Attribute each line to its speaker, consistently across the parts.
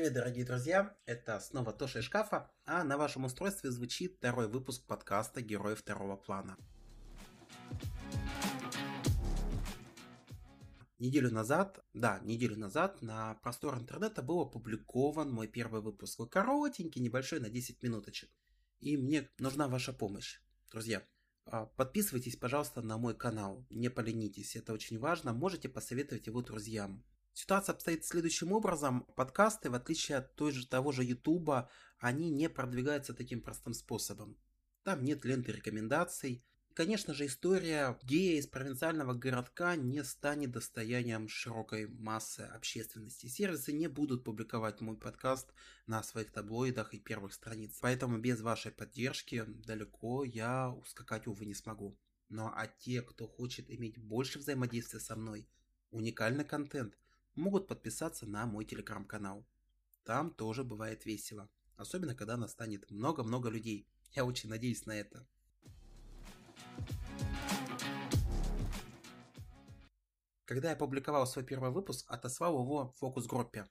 Speaker 1: Привет, дорогие друзья! Это снова Тоша из шкафа, а на вашем устройстве звучит второй выпуск подкаста «Герой второго плана». Неделю назад, да, неделю назад на простор интернета был опубликован мой первый выпуск. Коротенький, небольшой, на 10 минуточек. И мне нужна ваша помощь. Друзья, а, подписывайтесь, пожалуйста, на мой канал. Не поленитесь, это очень важно. Можете посоветовать его друзьям. Ситуация обстоит следующим образом. Подкасты, в отличие от той же, того же Ютуба, они не продвигаются таким простым способом. Там нет ленты рекомендаций. Конечно же, история гея из провинциального городка не станет достоянием широкой массы общественности. Сервисы не будут публиковать мой подкаст на своих таблоидах и первых страницах. Поэтому без вашей поддержки далеко я ускакать, увы, не смогу. Но а те, кто хочет иметь больше взаимодействия со мной, уникальный контент – могут подписаться на мой телеграм-канал. Там тоже бывает весело. Особенно, когда настанет много-много людей. Я очень надеюсь на это. Когда я публиковал свой первый выпуск, отослал его в фокус-группе.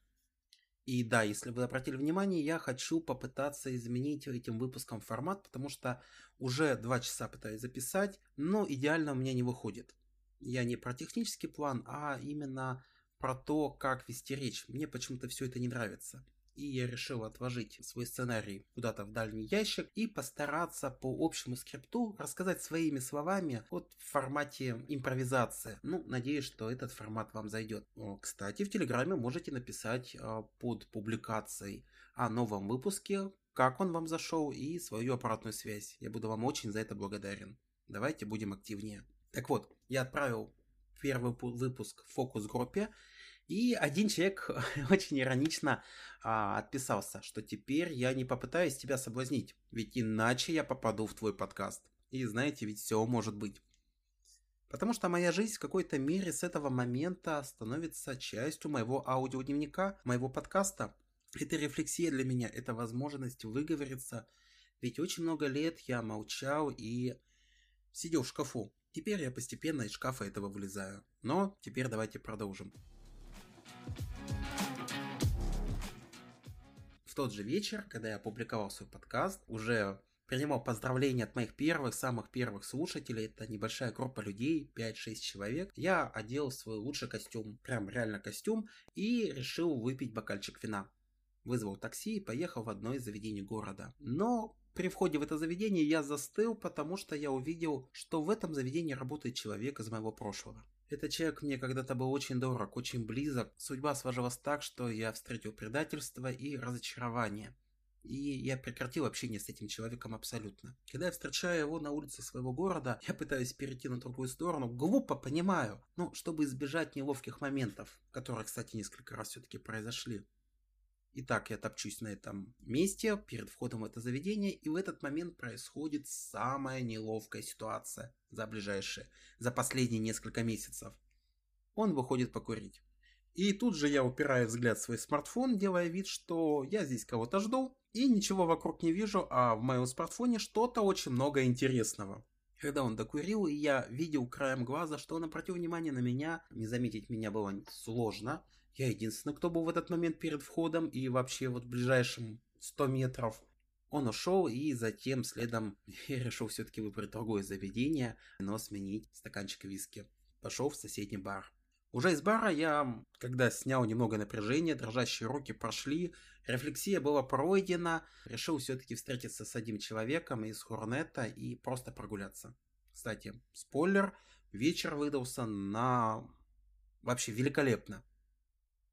Speaker 1: И да, если вы обратили внимание, я хочу попытаться изменить этим выпуском формат, потому что уже два часа пытаюсь записать, но идеально у меня не выходит. Я не про технический план, а именно про то, как вести речь. Мне почему-то все это не нравится. И я решил отложить свой сценарий куда-то в дальний ящик и постараться по общему скрипту рассказать своими словами вот в формате импровизации. Ну, надеюсь, что этот формат вам зайдет. Кстати, в Телеграме можете написать а, под публикацией о новом выпуске, как он вам зашел и свою аппаратную связь. Я буду вам очень за это благодарен. Давайте будем активнее. Так вот, я отправил первый выпуск в фокус-группе, и один человек очень иронично а, отписался, что теперь я не попытаюсь тебя соблазнить, ведь иначе я попаду в твой подкаст. И знаете, ведь все может быть. Потому что моя жизнь в какой-то мере с этого момента становится частью моего аудиодневника, моего подкаста. Это рефлексия для меня, это возможность выговориться. Ведь очень много лет я молчал и сидел в шкафу. Теперь я постепенно из шкафа этого вылезаю. Но теперь давайте продолжим. Тот же вечер, когда я опубликовал свой подкаст, уже принимал поздравления от моих первых, самых первых слушателей. Это небольшая группа людей, 5-6 человек. Я одел свой лучший костюм, прям реально костюм, и решил выпить бокальчик вина. Вызвал такси и поехал в одно из заведений города. Но при входе в это заведение я застыл, потому что я увидел, что в этом заведении работает человек из моего прошлого. Этот человек мне когда-то был очень дорог, очень близок. Судьба сложилась так, что я встретил предательство и разочарование. И я прекратил общение с этим человеком абсолютно. Когда я встречаю его на улице своего города, я пытаюсь перейти на другую сторону. Глупо, понимаю. Ну, чтобы избежать неловких моментов, которые, кстати, несколько раз все-таки произошли. Итак, я топчусь на этом месте перед входом в это заведение, и в этот момент происходит самая неловкая ситуация за ближайшие, за последние несколько месяцев. Он выходит покурить. И тут же я упираю взгляд в свой смартфон, делая вид, что я здесь кого-то жду, и ничего вокруг не вижу, а в моем смартфоне что-то очень много интересного. Когда он докурил, и я видел краем глаза, что он обратил внимание на меня, не заметить меня было сложно. Я единственный, кто был в этот момент перед входом и вообще вот в ближайшем 100 метров. Он ушел, и затем следом я решил все-таки выбрать другое заведение, но сменить стаканчик виски. Пошел в соседний бар. Уже из бара я, когда снял немного напряжения, дрожащие руки прошли, рефлексия была пройдена, решил все-таки встретиться с одним человеком из Хорнета и просто прогуляться. Кстати, спойлер, вечер выдался на... вообще великолепно.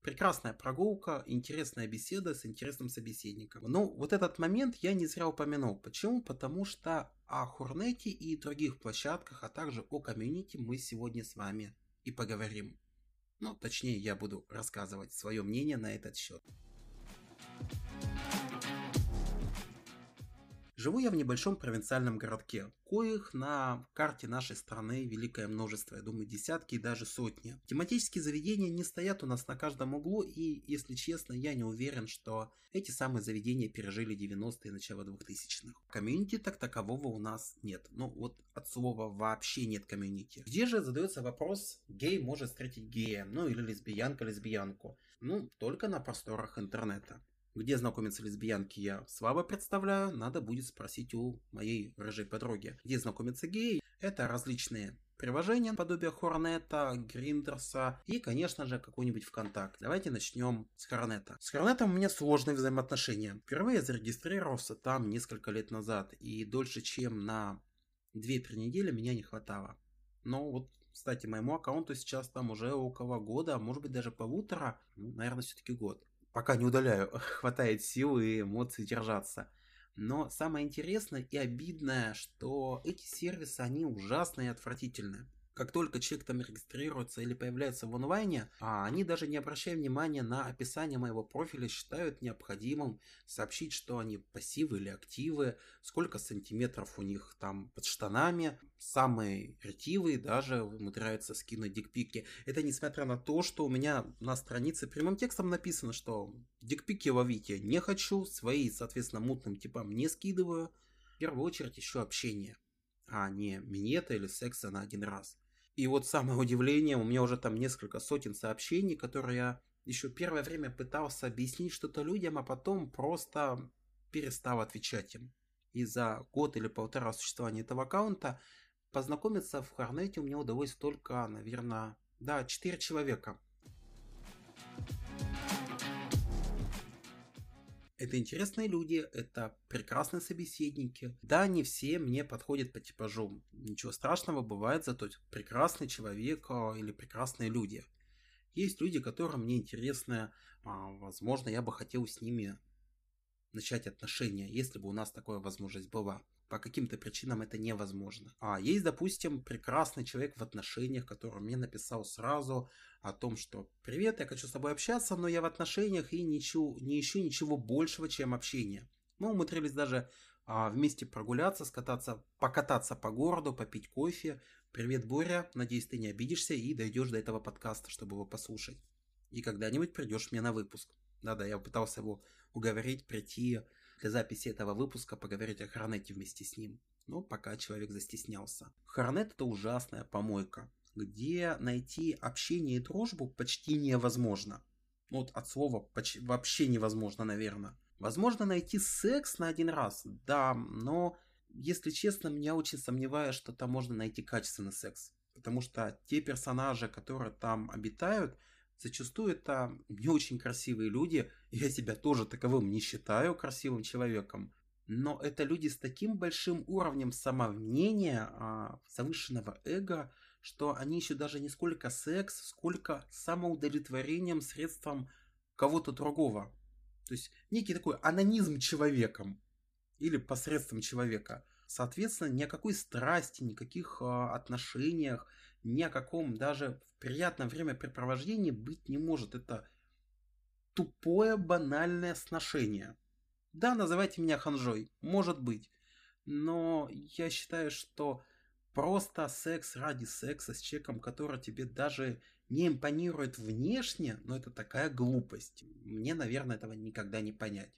Speaker 1: Прекрасная прогулка, интересная беседа с интересным собеседником. Ну, вот этот момент я не зря упомянул. Почему? Потому что о Хорнете и других площадках, а также о комьюнити мы сегодня с вами и поговорим. Ну, точнее, я буду рассказывать свое мнение на этот счет. Живу я в небольшом провинциальном городке, коих на карте нашей страны великое множество, я думаю, десятки и даже сотни. Тематические заведения не стоят у нас на каждом углу, и, если честно, я не уверен, что эти самые заведения пережили 90-е и начало 2000-х. Комьюнити так такового у нас нет. Ну вот от слова вообще нет комьюнити. Где же задается вопрос, гей может встретить гея, ну или лесбиянка лесбиянку? Ну, только на просторах интернета. Где знакомятся лесбиянки, я слабо представляю, надо будет спросить у моей рыжей подруги. Где знакомятся геи, это различные приложения, подобие Хорнета, Гриндерса и, конечно же, какой-нибудь ВКонтакт. Давайте начнем с Хорнета. С Хорнетом у меня сложные взаимоотношения. Впервые я зарегистрировался там несколько лет назад, и дольше, чем на 2-3 недели меня не хватало. Но вот кстати, моему аккаунту сейчас там уже около года, а может быть даже полутора, ну, наверное, все-таки год пока не удаляю, хватает сил и эмоций держаться. Но самое интересное и обидное, что эти сервисы, они ужасные и отвратительные как только человек там регистрируется или появляется в онлайне, а они даже не обращая внимания на описание моего профиля, считают необходимым сообщить, что они пассивы или активы, сколько сантиметров у них там под штанами. Самые ретивые даже умудряются скинуть дикпики. Это несмотря на то, что у меня на странице прямым текстом написано, что дикпики ловите не хочу, свои, соответственно, мутным типам не скидываю. В первую очередь еще общение а не минета или секса на один раз. И вот самое удивление, у меня уже там несколько сотен сообщений, которые я еще первое время пытался объяснить что-то людям, а потом просто перестал отвечать им. И за год или полтора существования этого аккаунта познакомиться в Харнете у меня удалось только, наверное, да, 4 человека. Это интересные люди, это прекрасные собеседники. Да, не все мне подходят по типажу. Ничего страшного бывает, зато прекрасный человек а, или прекрасные люди. Есть люди, которым мне интересны, а, возможно, я бы хотел с ними начать отношения, если бы у нас такая возможность была по каким-то причинам это невозможно. А есть, допустим, прекрасный человек в отношениях, который мне написал сразу о том, что «Привет, я хочу с тобой общаться, но я в отношениях и ничего, не ищу ничего большего, чем общение». Мы умудрились даже а, вместе прогуляться, скататься, покататься по городу, попить кофе. «Привет, Боря, надеюсь, ты не обидишься и дойдешь до этого подкаста, чтобы его послушать. И когда-нибудь придешь мне на выпуск». Да-да, я пытался его уговорить прийти для записи этого выпуска поговорить о Хорнете вместе с ним. Но пока человек застеснялся. Хорнет это ужасная помойка, где найти общение и дружбу почти невозможно. Вот от слова почти, вообще невозможно, наверное. Возможно найти секс на один раз, да, но, если честно, меня очень сомневаюсь, что там можно найти качественный секс. Потому что те персонажи, которые там обитают, Зачастую это не очень красивые люди, я себя тоже таковым не считаю красивым человеком, но это люди с таким большим уровнем самомнения, а, завышенного эго, что они еще даже не сколько секс, сколько самоудовлетворением средством кого-то другого. То есть некий такой анонизм человеком или посредством человека. Соответственно, ни о какой страсти, никаких а, отношениях, ни о каком даже в приятном времяпрепровождении быть не может. Это тупое банальное сношение. Да, называйте меня ханжой, может быть. Но я считаю, что просто секс ради секса с человеком, который тебе даже не импонирует внешне, но это такая глупость. Мне, наверное, этого никогда не понять.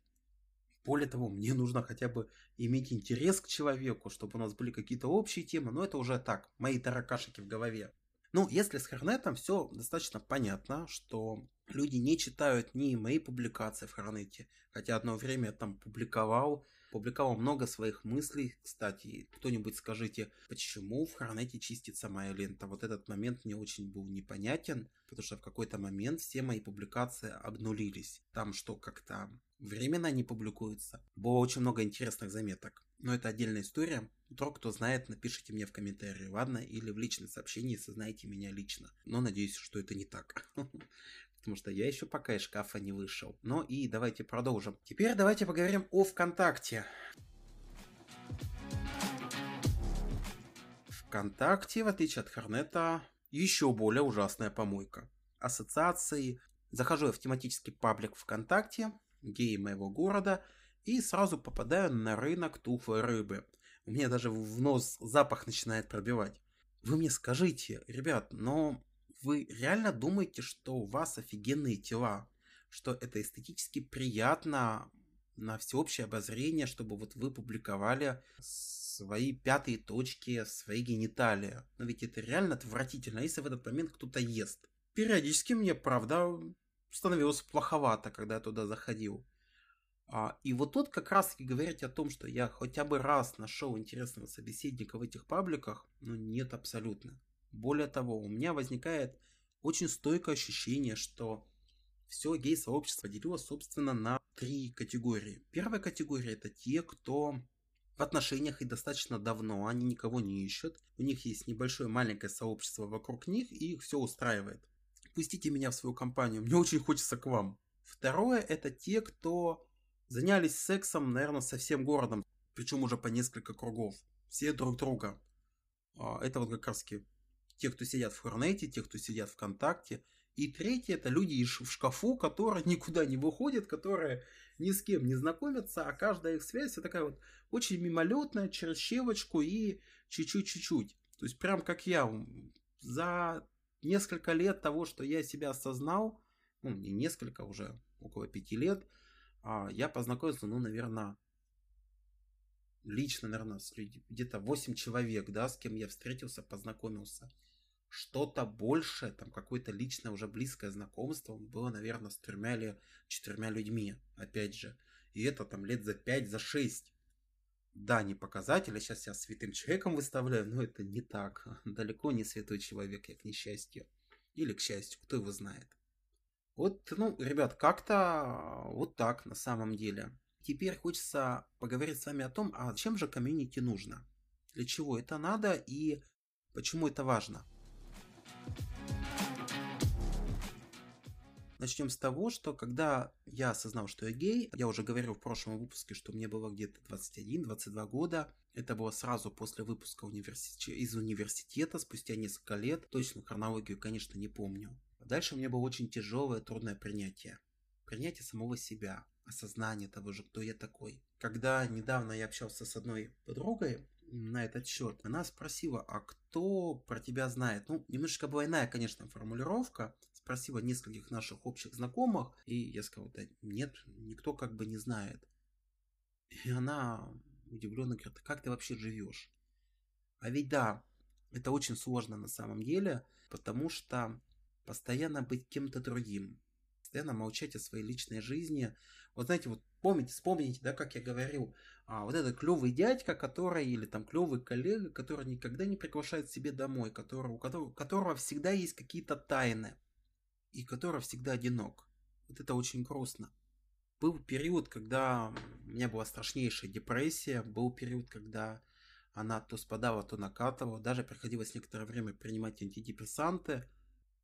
Speaker 1: Более того, мне нужно хотя бы иметь интерес к человеку, чтобы у нас были какие-то общие темы, но это уже так, мои таракашики в голове. Ну, если с Хорнетом все достаточно понятно, что люди не читают ни мои публикации в Хорнете, хотя одно время я там публиковал, публиковал много своих мыслей. Кстати, кто-нибудь скажите, почему в Хорнете чистится моя лента? Вот этот момент мне очень был непонятен, потому что в какой-то момент все мои публикации обнулились. Там что, как-то временно не публикуется. Было очень много интересных заметок. Но это отдельная история. Вдруг кто знает, напишите мне в комментарии, ладно? Или в личном сообщении, если знаете меня лично. Но надеюсь, что это не так. Потому что я еще пока из шкафа не вышел. Ну и давайте продолжим. Теперь давайте поговорим о ВКонтакте. ВКонтакте, в отличие от Хорнета, еще более ужасная помойка. Ассоциации. Захожу я в тематический паблик ВКонтакте, геи моего города, и сразу попадаю на рынок тухлой рыбы. У меня даже в нос запах начинает пробивать. Вы мне скажите, ребят, но вы реально думаете, что у вас офигенные тела? Что это эстетически приятно на всеобщее обозрение, чтобы вот вы публиковали свои пятые точки, свои гениталии. Но ведь это реально отвратительно, если в этот момент кто-то ест. Периодически мне, правда, становилось плоховато, когда я туда заходил. А, и вот тут как раз и говорить о том, что я хотя бы раз нашел интересного собеседника в этих пабликах, ну нет абсолютно. Более того, у меня возникает очень стойкое ощущение, что все гей-сообщество делилось, собственно, на три категории. Первая категория это те, кто в отношениях и достаточно давно, они никого не ищут, у них есть небольшое маленькое сообщество вокруг них, и их все устраивает. Пустите меня в свою компанию, мне очень хочется к вам. Второе это те, кто занялись сексом, наверное, со всем городом, причем уже по несколько кругов. Все друг друга. А, это вот как раз те, кто сидят в Хорнете, те, кто сидят ВКонтакте. И третье, это люди в шкафу, которые никуда не выходят, которые ни с кем не знакомятся, а каждая их связь такая вот очень мимолетная, через щелочку и чуть-чуть-чуть-чуть. То есть прям как я, за несколько лет того, что я себя осознал, ну не несколько, уже около пяти лет, а, я познакомился, ну, наверное, лично, наверное, где-то 8 человек, да, с кем я встретился, познакомился. Что-то большее, там какое-то личное, уже близкое знакомство было, наверное, с тремя или четырьмя людьми, опять же. И это там лет за пять, за шесть. Да, не показатель, сейчас я святым человеком выставляю, но это не так. Далеко не святой человек, я к несчастью. Или к счастью, кто его знает. Вот, ну, ребят, как-то вот так на самом деле. Теперь хочется поговорить с вами о том, а чем же комьюнити нужно? Для чего это надо и почему это важно? Начнем с того, что когда я осознал, что я гей, я уже говорил в прошлом выпуске, что мне было где-то 21-22 года. Это было сразу после выпуска университета, из университета, спустя несколько лет. Точную хронологию, конечно, не помню. Дальше у меня было очень тяжелое, трудное принятие. Принятие самого себя, осознание того же, кто я такой. Когда недавно я общался с одной подругой на этот счет, она спросила, а кто про тебя знает? Ну, немножечко двойная, конечно, формулировка. Спросила нескольких наших общих знакомых, и я сказал, да нет, никто как бы не знает. И она удивленно говорит, как ты вообще живешь? А ведь да, это очень сложно на самом деле, потому что постоянно быть кем-то другим, постоянно молчать о своей личной жизни. Вот знаете, вот помните, вспомните, да, как я говорил, а, вот этот клевый дядька, который, или там клевый коллега, который никогда не приглашает себе домой, который, у которого, у которого всегда есть какие-то тайны, и который всегда одинок. Вот это очень грустно. Был период, когда у меня была страшнейшая депрессия, был период, когда она то спадала, то накатывала, даже приходилось некоторое время принимать антидепрессанты –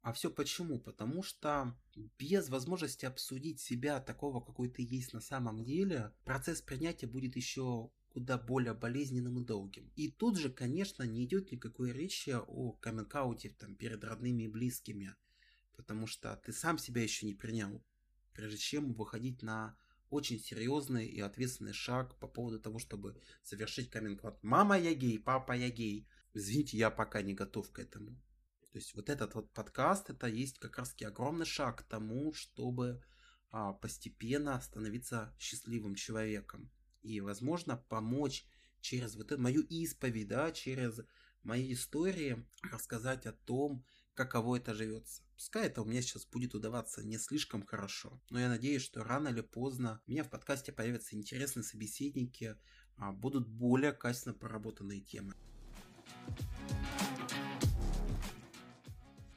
Speaker 1: а все почему? Потому что без возможности обсудить себя такого, какой ты есть на самом деле, процесс принятия будет еще куда более болезненным и долгим. И тут же, конечно, не идет никакой речи о каминг там, перед родными и близкими, потому что ты сам себя еще не принял, прежде чем выходить на очень серьезный и ответственный шаг по поводу того, чтобы завершить каминг Мама, я гей, папа, я гей. Извините, я пока не готов к этому. То есть вот этот вот подкаст, это есть как раз таки огромный шаг к тому, чтобы а, постепенно становиться счастливым человеком. И, возможно, помочь через вот эту мою исповедь, да, через мои истории рассказать о том, каково это живется. Пускай это у меня сейчас будет удаваться не слишком хорошо, но я надеюсь, что рано или поздно у меня в подкасте появятся интересные собеседники, а, будут более качественно проработанные темы.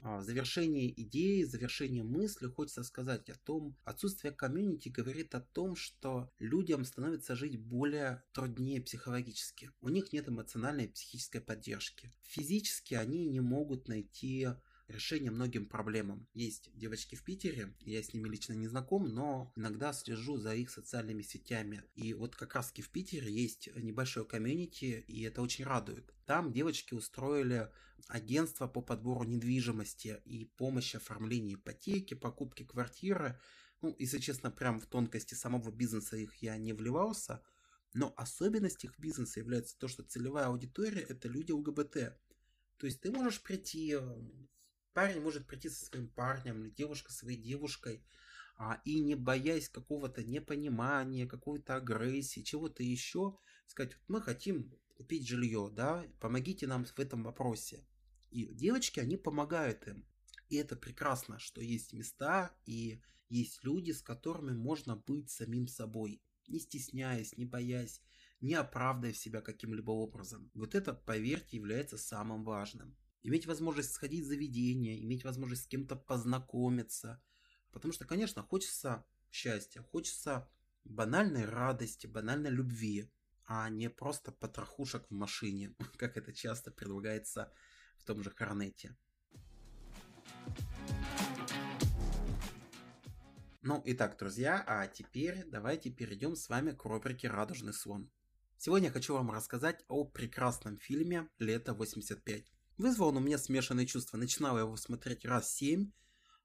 Speaker 1: А, в завершении идеи, в завершении мысли хочется сказать о том, отсутствие комьюнити говорит о том, что людям становится жить более труднее психологически. У них нет эмоциональной и психической поддержки. Физически они не могут найти решение многим проблемам. Есть девочки в Питере, я с ними лично не знаком, но иногда слежу за их социальными сетями. И вот как раз в Питере есть небольшое комьюнити, и это очень радует. Там девочки устроили агентство по подбору недвижимости и помощи оформлении ипотеки, покупки квартиры. Ну, если честно, прям в тонкости самого бизнеса их я не вливался, но особенность их бизнеса является то, что целевая аудитория – это люди ЛГБТ. То есть ты можешь прийти, парень может прийти со своим парнем, или девушка со своей девушкой, а, и не боясь какого-то непонимания, какой-то агрессии, чего-то еще, сказать, вот мы хотим купить жилье, да, помогите нам в этом вопросе. И девочки, они помогают им. И это прекрасно, что есть места и есть люди, с которыми можно быть самим собой, не стесняясь, не боясь, не оправдывая себя каким-либо образом. Вот это, поверьте, является самым важным. Иметь возможность сходить в заведение, иметь возможность с кем-то познакомиться. Потому что, конечно, хочется счастья, хочется банальной радости, банальной любви, а не просто потрохушек в машине, как это часто предлагается в том же Хорнете. Ну, итак, друзья, а теперь давайте перейдем с вами к рубрике «Радужный слон». Сегодня я хочу вам рассказать о прекрасном фильме «Лето 85». Вызвал он у меня смешанные чувства. Начинал я его смотреть раз семь,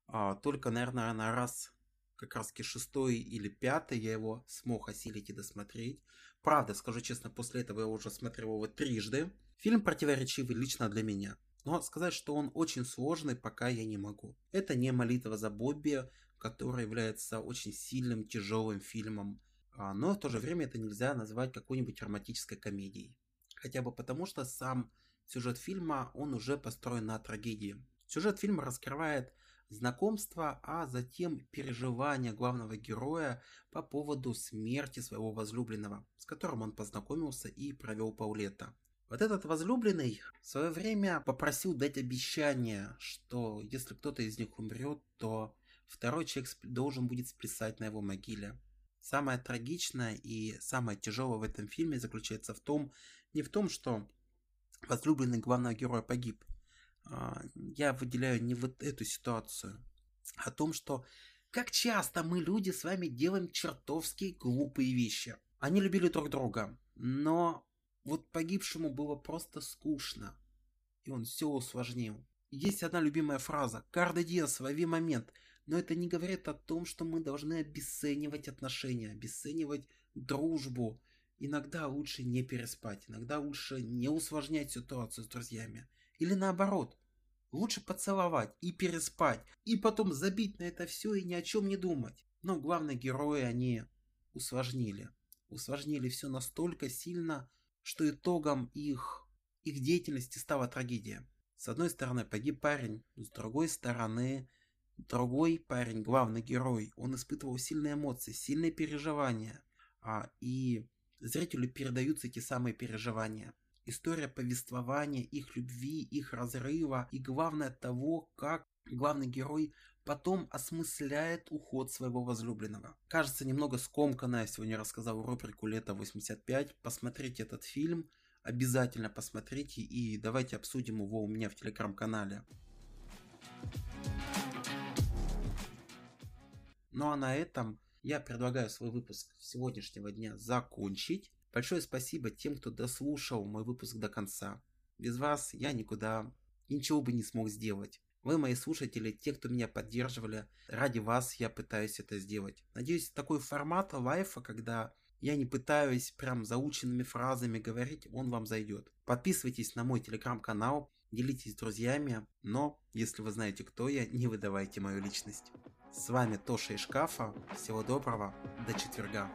Speaker 1: а, только, наверное, на раз как раз шестой или пятый я его смог осилить и досмотреть. Правда, скажу честно, после этого я уже смотрел его трижды. Фильм противоречивый лично для меня. Но сказать, что он очень сложный, пока я не могу. Это не молитва за Бобби, который является очень сильным, тяжелым фильмом, а, но в то же время это нельзя назвать какой-нибудь романтической комедией. Хотя бы потому, что сам сюжет фильма, он уже построен на трагедии. Сюжет фильма раскрывает знакомство, а затем переживания главного героя по поводу смерти своего возлюбленного, с которым он познакомился и провел поллета. Вот этот возлюбленный в свое время попросил дать обещание, что если кто-то из них умрет, то второй человек должен будет сплясать на его могиле. Самое трагичное и самое тяжелое в этом фильме заключается в том, не в том, что возлюбленный главного героя погиб. А, я выделяю не вот эту ситуацию, о том, что как часто мы люди с вами делаем чертовски глупые вещи. Они любили друг друга, но вот погибшему было просто скучно, и он все усложнил. Есть одна любимая фраза «Каждый день слови момент», но это не говорит о том, что мы должны обесценивать отношения, обесценивать дружбу. Иногда лучше не переспать, иногда лучше не усложнять ситуацию с друзьями. Или наоборот, лучше поцеловать и переспать, и потом забить на это все и ни о чем не думать. Но главные герои, они усложнили. Усложнили все настолько сильно, что итогом их, их деятельности стала трагедия. С одной стороны погиб парень, с другой стороны Другой парень, главный герой, он испытывал сильные эмоции, сильные переживания. А, и зрителю передаются эти самые переживания. История повествования, их любви, их разрыва и главное того, как главный герой потом осмысляет уход своего возлюбленного. Кажется, немного скомканно я сегодня рассказал рубрику «Лето 85». Посмотрите этот фильм, обязательно посмотрите и давайте обсудим его у меня в телеграм-канале. Ну а на этом я предлагаю свой выпуск сегодняшнего дня закончить. Большое спасибо тем, кто дослушал мой выпуск до конца. Без вас я никуда ничего бы не смог сделать. Вы мои слушатели, те, кто меня поддерживали, ради вас я пытаюсь это сделать. Надеюсь, такой формат лайфа, когда я не пытаюсь прям заученными фразами говорить, он вам зайдет. Подписывайтесь на мой телеграм-канал, делитесь с друзьями, но если вы знаете, кто я, не выдавайте мою личность. С вами Тоша из шкафа. Всего доброго. До четверга.